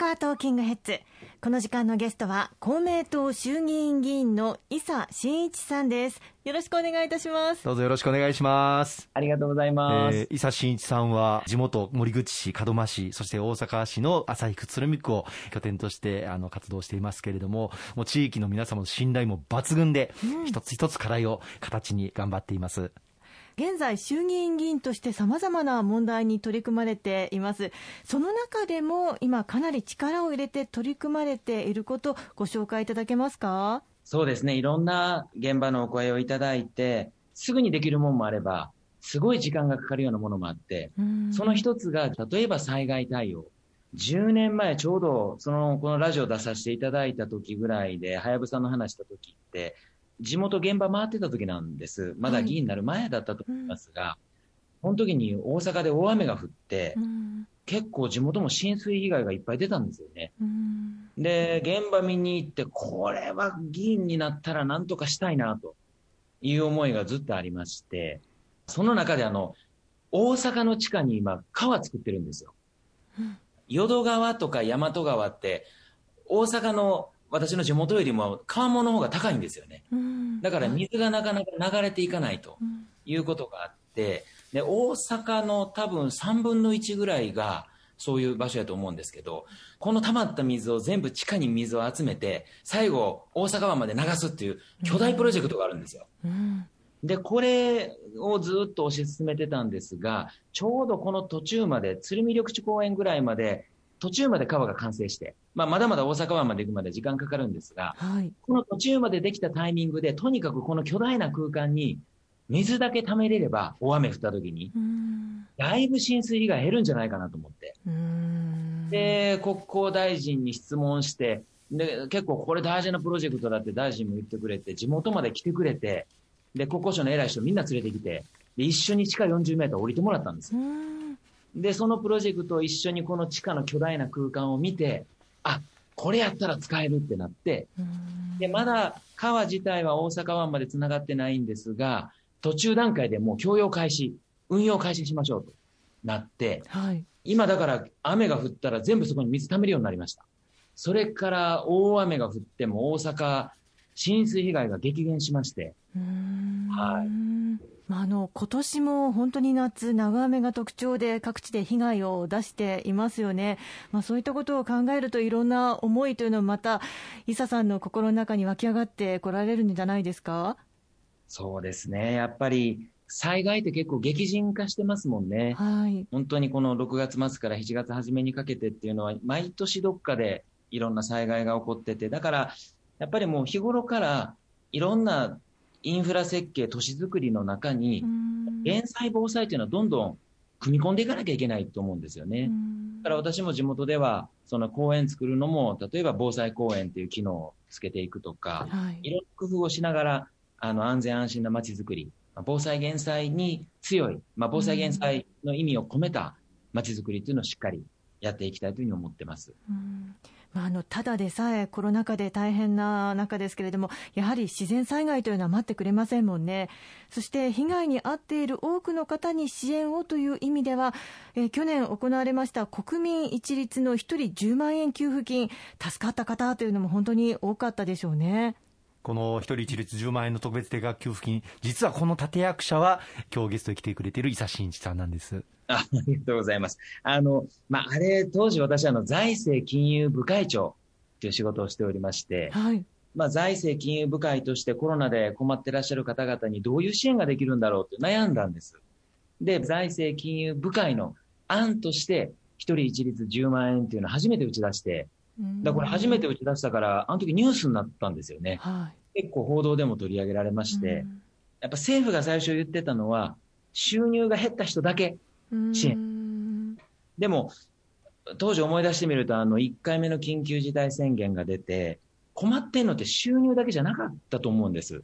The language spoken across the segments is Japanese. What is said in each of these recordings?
阪トーキングヘッズ。この時間のゲストは公明党衆議院議員の伊佐真一さんです。よろしくお願いいたします。どうぞよろしくお願いします。ありがとうございます、えー、伊佐真一さんは地元森口市門真市そして大阪市の旭区鶴見区を拠点としてあの活動していますけれどももう地域の皆様の信頼も抜群で、うん、一つ一つ課題を形に頑張っています現在、衆議院議員としてさまざまな問題に取り組まれています。その中でも今、かなり力を入れて取り組まれていること、ご紹介いただけますか？そうですね、いろんな現場のお声をいただいて、すぐにできるものもあれば、すごい時間がかかるようなものもあって、その一つが、例えば災害対応。10年前、ちょうど、その、このラジオ出させていただいた時ぐらいで、はやぶさの話した時って、地元現場回ってた時なんです。まだ議員になる前だったと思いますが、はいうん、その時に大阪で大雨が降って、うん、結構地元も浸水被害がいっぱい出たんですよね。うん、で、現場見に行って、これは議員になったら何とかしたいな、という思いがずっとありまして、その中であの、大阪の地下に今、川作ってるんですよ。淀川とか大和川って、大阪の私の地元よりも川面の方が高いんですよね。だから水がなかなか流れていかないということがあって、で、大阪の多分3分の1ぐらいがそういう場所やと思うんですけど、この溜まった水を全部地下に水を集めて、最後大阪湾まで流すっていう巨大プロジェクトがあるんですよ。で、これをずっと推し進めてたんですが、ちょうどこの途中まで、鶴見緑地公園ぐらいまで途中まで川が完成して、まあ、まだまだ大阪湾まで行くまで時間かかるんですが、はい、この途中までできたタイミングで、とにかくこの巨大な空間に水だけ溜めれれば、大雨降った時に、だいぶ浸水被害減るんじゃないかなと思って。で、国交大臣に質問して、で、結構これ大事なプロジェクトだって大臣も言ってくれて、地元まで来てくれて、で、国交省の偉い人みんな連れてきて、で、一緒に地下40メートル降りてもらったんですよ。で、そのプロジェクトを一緒にこの地下の巨大な空間を見て、あ、これやったら使えるってなって、で、まだ川自体は大阪湾まで繋がってないんですが、途中段階でもう供用開始、運用開始しましょうとなって、はい、今だから雨が降ったら全部そこに水溜めるようになりました。それから大雨が降っても大阪浸水被害が激減しまして、はい。まあ、あの今年も本当に夏、長雨が特徴で各地で被害を出していますよね、まあ、そういったことを考えるといろんな思いというのはまた、伊佐さんの心の中に湧き上がってこられるんじゃないですか？そうですね、やっぱり災害って結構激甚化してますもんね、はい、本当にこの6月末から7月初めにかけてっていうのは、毎年どっかでいろんな災害が起こってて、だからやっぱりもう日頃からいろんなインフラ設計、都市づくりの中に、減災防災というのはどんどん組み込んでいかなきゃいけないと思うんですよね。だから私も地元では、その公園作るのも、例えば防災公園っていう機能をつけていくとか、はい、いろんな工夫をしながら、あの、安全安心な街づくり、防災減災に強い、まあ、防災減災の意味を込めた街づくりっていうのをしっかりやっていきたいというふうに思ってます。うんまあ、あのただでさえコロナ禍で大変な中ですけれども、やはり自然災害というのは待ってくれませんもんね。そして被害に遭っている多くの方に支援をという意味では、えー、去年行われました国民一律の1人10万円給付金、助かった方というのも本当に多かったでしょうね。この一人一律10万円の特別定額給付金、実はこの立役者は、今日ゲストに来てくれている伊佐真一さんなんです。あありがとうございます。あの、まあ、あれ、当時私、あの、財政金融部会長という仕事をしておりまして、はい。まあ、財政金融部会としてコロナで困ってらっしゃる方々にどういう支援ができるんだろうって悩んだんです。で、財政金融部会の案として、一人一律10万円っていうのを初めて打ち出して、だからこれ初めて打ち出したから、あの時ニュースになったんですよね。はい、結構報道でも取り上げられまして、やっぱ政府が最初言ってたのは、収入が減った人だけ支援。でも、当時思い出してみると、あの、1回目の緊急事態宣言が出て、困ってんのって収入だけじゃなかったと思うんです。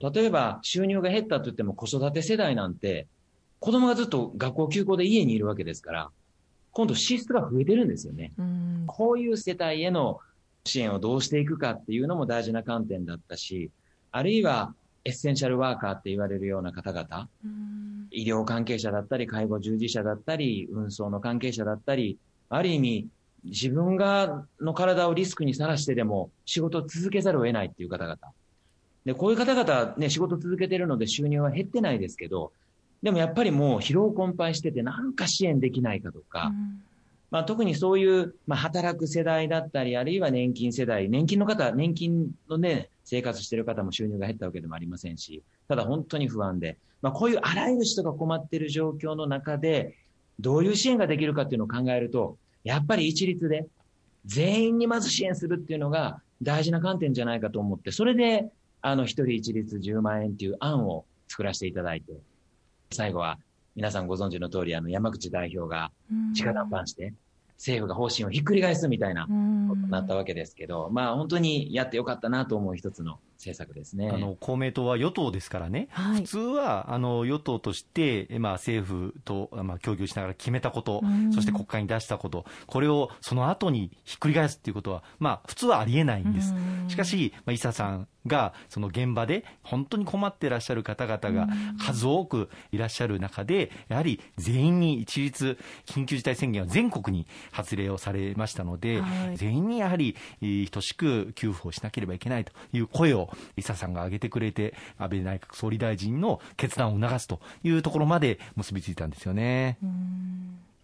例えば、収入が減ったと言っても子育て世代なんて、子供がずっと学校休校で家にいるわけですから、今度支出が増えてるんですよね。こういう世帯への支援をどうしていくかっていうのも大事な観点だったし、あるいはエッセンシャルワーカーって言われるような方々、医療関係者だったり、介護従事者だったり、運送の関係者だったり、ある意味、自分がの体をリスクにさらしてでも仕事を続けざるを得ないっていう方々。で、こういう方々ね、仕事続けてるので収入は減ってないですけど、でもやっぱりもう疲労困憊しててなんか支援できないかとか、うん、まあ、特にそういう、まあ、働く世代だったり、あるいは年金世代、年金の方、年金のね、生活してる方も収入が減ったわけでもありませんし、ただ本当に不安で、まあ、こういうあらゆる人が困っている状況の中で、どういう支援ができるかっていうのを考えると、やっぱり一律で、全員にまず支援するっていうのが大事な観点じゃないかと思って、それで、あの、一人一律10万円っていう案を作らせていただいて、最後は皆さんご存知の通り、あの、山口代表が直談判して、政府が方針をひっくり返すみたいなことになったわけですけど、まあ本当にやってよかったなと思う一つの政策ですね。あの公明党は与党ですからね、はい、普通はあの与党として、まあ、政府と、まあ、協議をしながら決めたこと、そして国会に出したこと、これをその後にひっくり返すっていうことは、まあ、普通はありえないんです。しかし、まあ、伊佐さんがその現場で本当に困っていらっしゃる方々が数多くいらっしゃる中で、やはり全員に一律、緊急事態宣言は全国に発令をされましたので、はい、全員にやはり等しく給付をしなければいけないという声を、伊佐さんが挙げてくれて、安倍内閣総理大臣の決断を促すというところまで結びついたんですよね。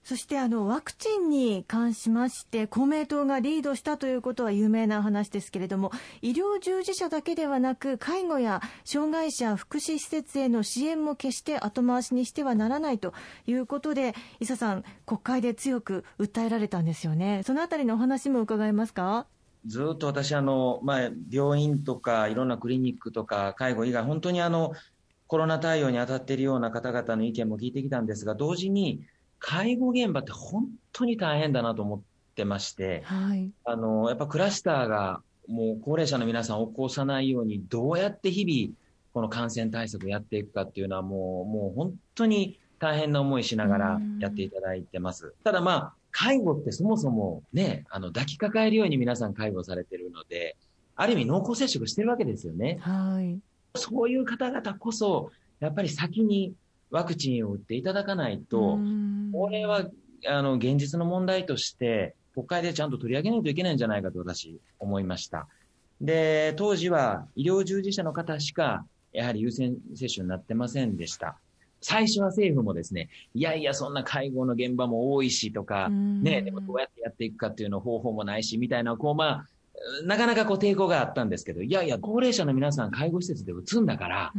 そしてあのワクチンに関しまして公明党がリードしたということは有名な話ですけれども医療従事者だけではなく介護や障害者福祉施設への支援も決して後回しにしてはならないということで伊佐さん国会で強く訴えられたんですよね。そのあたりのお話も伺えますか？ずっと私あの、まあ、病院とかいろんなクリニックとか介護以外本当にあのコロナ対応に当たっているような方々の意見も聞いてきたんですが同時に介護現場って本当に大変だなと思ってまして、はい、あの、やっぱクラスターがもう高齢者の皆さんを起こさないように、どうやって日々、この感染対策をやっていくかっていうのはもう、もう本当に大変な思いしながらやっていただいてます。ただまあ、介護ってそもそもね、あの、抱きかかえるように皆さん介護されてるので、ある意味濃厚接触してるわけですよね。はい。そういう方々こそ、やっぱり先にワクチンを打っていただかないと、これは、あの、現実の問題として、国会でちゃんと取り上げないといけないんじゃないかと私、思いました。で、当時は医療従事者の方しか、やはり優先接種になってませんでした。最初は政府もですね、いやいや、そんな介護の現場も多いしとか、ね、でもどうやってやっていくかっていうの方法もないし、みたいな、こう、まあ、なかなかこう抵抗があったんですけど、いやいや、高齢者の皆さん介護施設で打つんだから、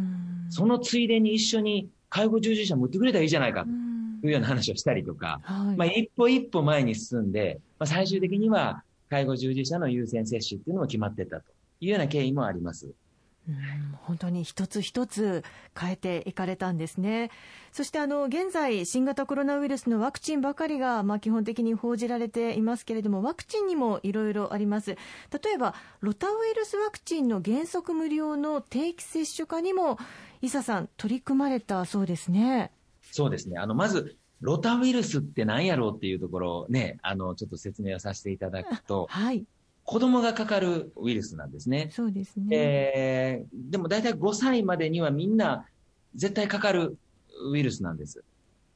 そのついでに一緒に介護従事者も打ってくれたらいいじゃないか。というような話をしたりとか、はい、まあ、一歩一歩前に進んで、まあ、最終的には介護従事者の優先接種っていうのも決まってたというような経緯もあります。うん、本当に一つ一つ変えていかれたんですね。そしてあの現在、新型コロナウイルスのワクチンばかりがまあ基本的に報じられていますけれども、ワクチンにもいろいろあります。例えば、ロタウイルスワクチンの原則無料の定期接種化にも、伊佐さん、取り組まれたそうですね。そうですね。あの、まず、ロタウイルスって何やろうっていうところをね、あの、ちょっと説明をさせていただくと、はい。子供がかかるウイルスなんですね。そうですね。えー、でも大体5歳までにはみんな絶対かかるウイルスなんです。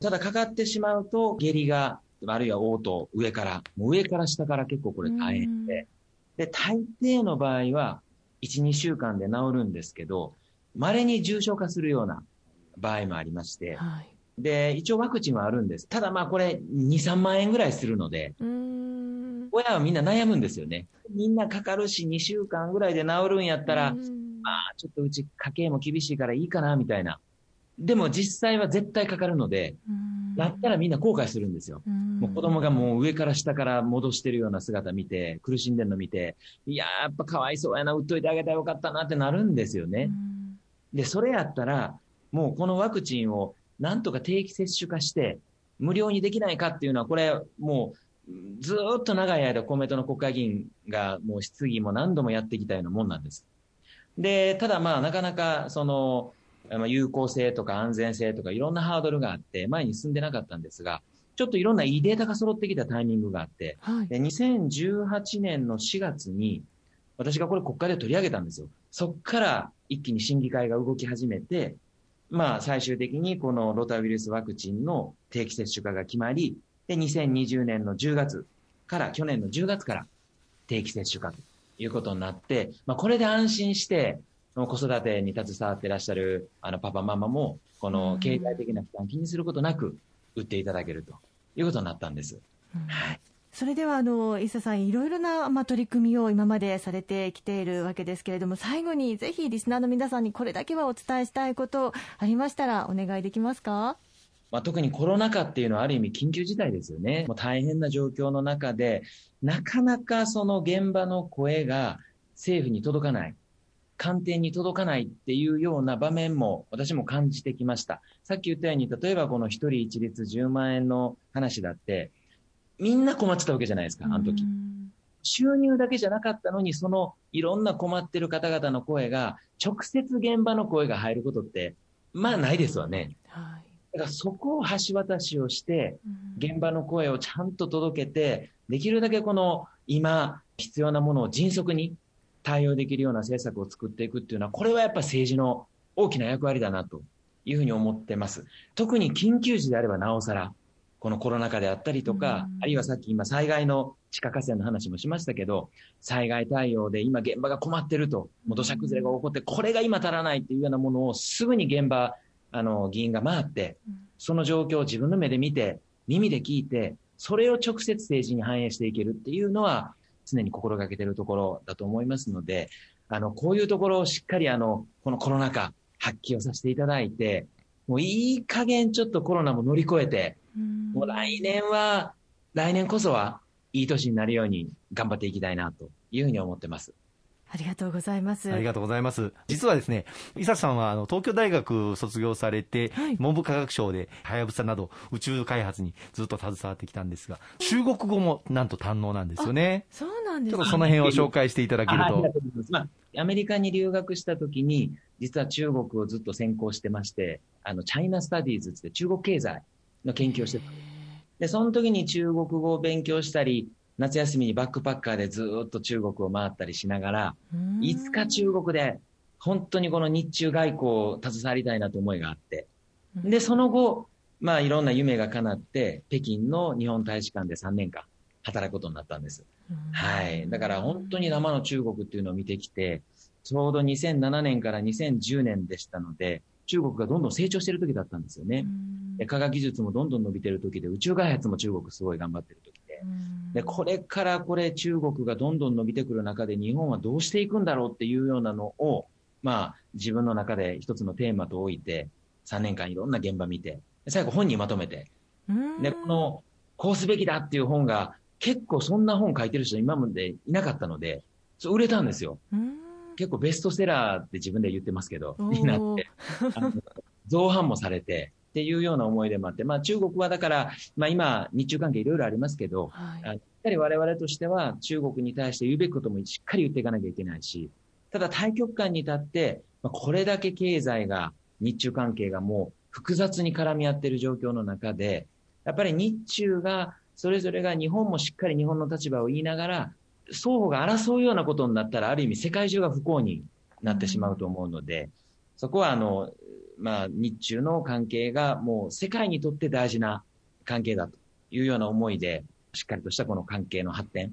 ただかかってしまうと下痢が、あるいは嘔吐、上から、もう上から下から結構これ大変で、で、大抵の場合は1、2週間で治るんですけど、稀に重症化するような場合もありまして、はい、で、一応ワクチンはあるんです。ただまあこれ2、3万円ぐらいするので、親はみんな悩むんですよね。みんなかかるし2週間ぐらいで治るんやったら、まあちょっとうち家計も厳しいからいいかなみたいな。でも実際は絶対かかるので、だったらみんな後悔するんですよ。もう子供がもう上から下から戻してるような姿見て、苦しんでるの見て、いややっぱかわいそうやな、売っといてあげたらよかったなってなるんですよね。で、それやったら、もうこのワクチンをなんとか定期接種化して、無料にできないかっていうのは、これ、もう、ずっと長い間、公明党の国会議員がもう質疑も何度もやってきたようなもんなんです。で、ただまあ、なかなか、その、有効性とか安全性とかいろんなハードルがあって、前に進んでなかったんですが、ちょっといろんないいデータが揃ってきたタイミングがあって、はい、で2018年の4月に、私がこれ国会で取り上げたんですよ。そっから一気に審議会が動き始めて、まあ、最終的にこのロタウイルスワクチンの定期接種化が決まり、で、2020年の10月、から、去年の10月から定期接種化ということになって、まあ、これで安心して、子育てに携わっていらっしゃるあのパパママも、この経済的な負担気にすることなく、打っていただけるということになったんです。はいそれではあの伊佐さん、いろいろな、まあ、取り組みを今までされてきているわけですけれども、最後にぜひリスナーの皆さんにこれだけはお伝えしたいことありましたら、お願いできますか？まあ、特にコロナ禍っていうのはある意味緊急事態ですよね。もう大変な状況の中で、なかなかその現場の声が政府に届かない。官邸に届かないっていうような場面も私も感じてきました。さっき言ったように、例えばこの一人一律10万円の話だって、みんな困ってたわけじゃないですか、あの時。収入だけじゃなかったのに、そのいろんな困ってる方々の声が、直接現場の声が入ることって、まあないですわね。はい、だからそこを橋渡しをして、現場の声をちゃんと届けて、できるだけこの今必要なものを迅速に対応できるような政策を作っていくっていうのは、これはやっぱ政治の大きな役割だなというふうに思ってます。特に緊急時であればなおさら。このコロナ禍であったりとか、あるいはさっき今災害の地下河川の話もしましたけど、災害対応で今現場が困ってると、もう土砂崩れが起こって、これが今足らないっていうようなものをすぐに現場、あの、議員が回って、その状況を自分の目で見て、耳で聞いて、それを直接政治に反映していけるっていうのは、常に心がけているところだと思いますので、あの、こういうところをしっかりあの、このコロナ禍、発揮をさせていただいて、もういい加減ちょっとコロナも乗り越えて、もう来年は、来年こそはいい年になるように頑張っていきたいなというふうに思ってます。ありがとうございます。ありがとうございます。実はですね、伊佐さんはあの東京大学卒業されて、はい、文部科学省ではやぶさなど宇宙開発にずっと携わってきたんですが、中国語もなんと堪能なんですよね。そうなんですちょっとその辺を紹介していただけると。まあ、アメリカに留学した時に、実は中国をずっと専攻してまして、あの、チャイナスタディーズって中国経済の研究をしてた。で、その時に中国語を勉強したり、夏休みにバックパッカーでずっと中国を回ったりしながら、いつか中国で本当にこの日中外交を携わりたいなと思いがあって、で、その後、まあいろんな夢が叶って、北京の日本大使館で3年間働くことになったんです。はい。だから本当に生の中国っていうのを見てきて、ちょうど2007年から2010年でしたので、中国がどんどん成長してる時だったんですよね。科学技術もどんどん伸びてる時で、宇宙開発も中国すごい頑張ってる時で。で、これからこれ中国がどんどん伸びてくる中で日本はどうしていくんだろうっていうようなのを、まあ自分の中で一つのテーマと置いて、3年間いろんな現場見て、最後本にまとめて、で、この、こうすべきだっていう本が、結構そんな本書いてる人今までいなかったので、そう売れたんですよ。結構ベストセラーって自分で言ってますけど、になって、造反もされて、っていうような思いでもあって、まあ中国はだから、まあ今、日中関係いろいろありますけど、はい、しっかり我々としては中国に対して言うべきこともしっかり言っていかなきゃいけないし、ただ対極観に立って、まあ、これだけ経済が、日中関係がもう複雑に絡み合っている状況の中で、やっぱり日中が、それぞれが日本もしっかり日本の立場を言いながら、双方が争うようなことになったら、ある意味世界中が不幸になってしまうと思うので、そこはあの、まあ、日中の関係がもう世界にとって大事な関係だというような思いで、しっかりとしたこの関係の発展っ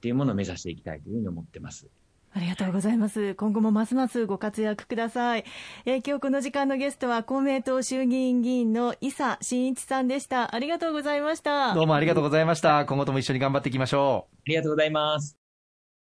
ていうものを目指していきたいというふうに思ってます。ありがとうございます。今後もますますご活躍ください。えー、今日この時間のゲストは公明党衆議院議員の伊佐真一さんでした。ありがとうございました。どうもありがとうございました。今後とも一緒に頑張っていきましょう。ありがとうございます。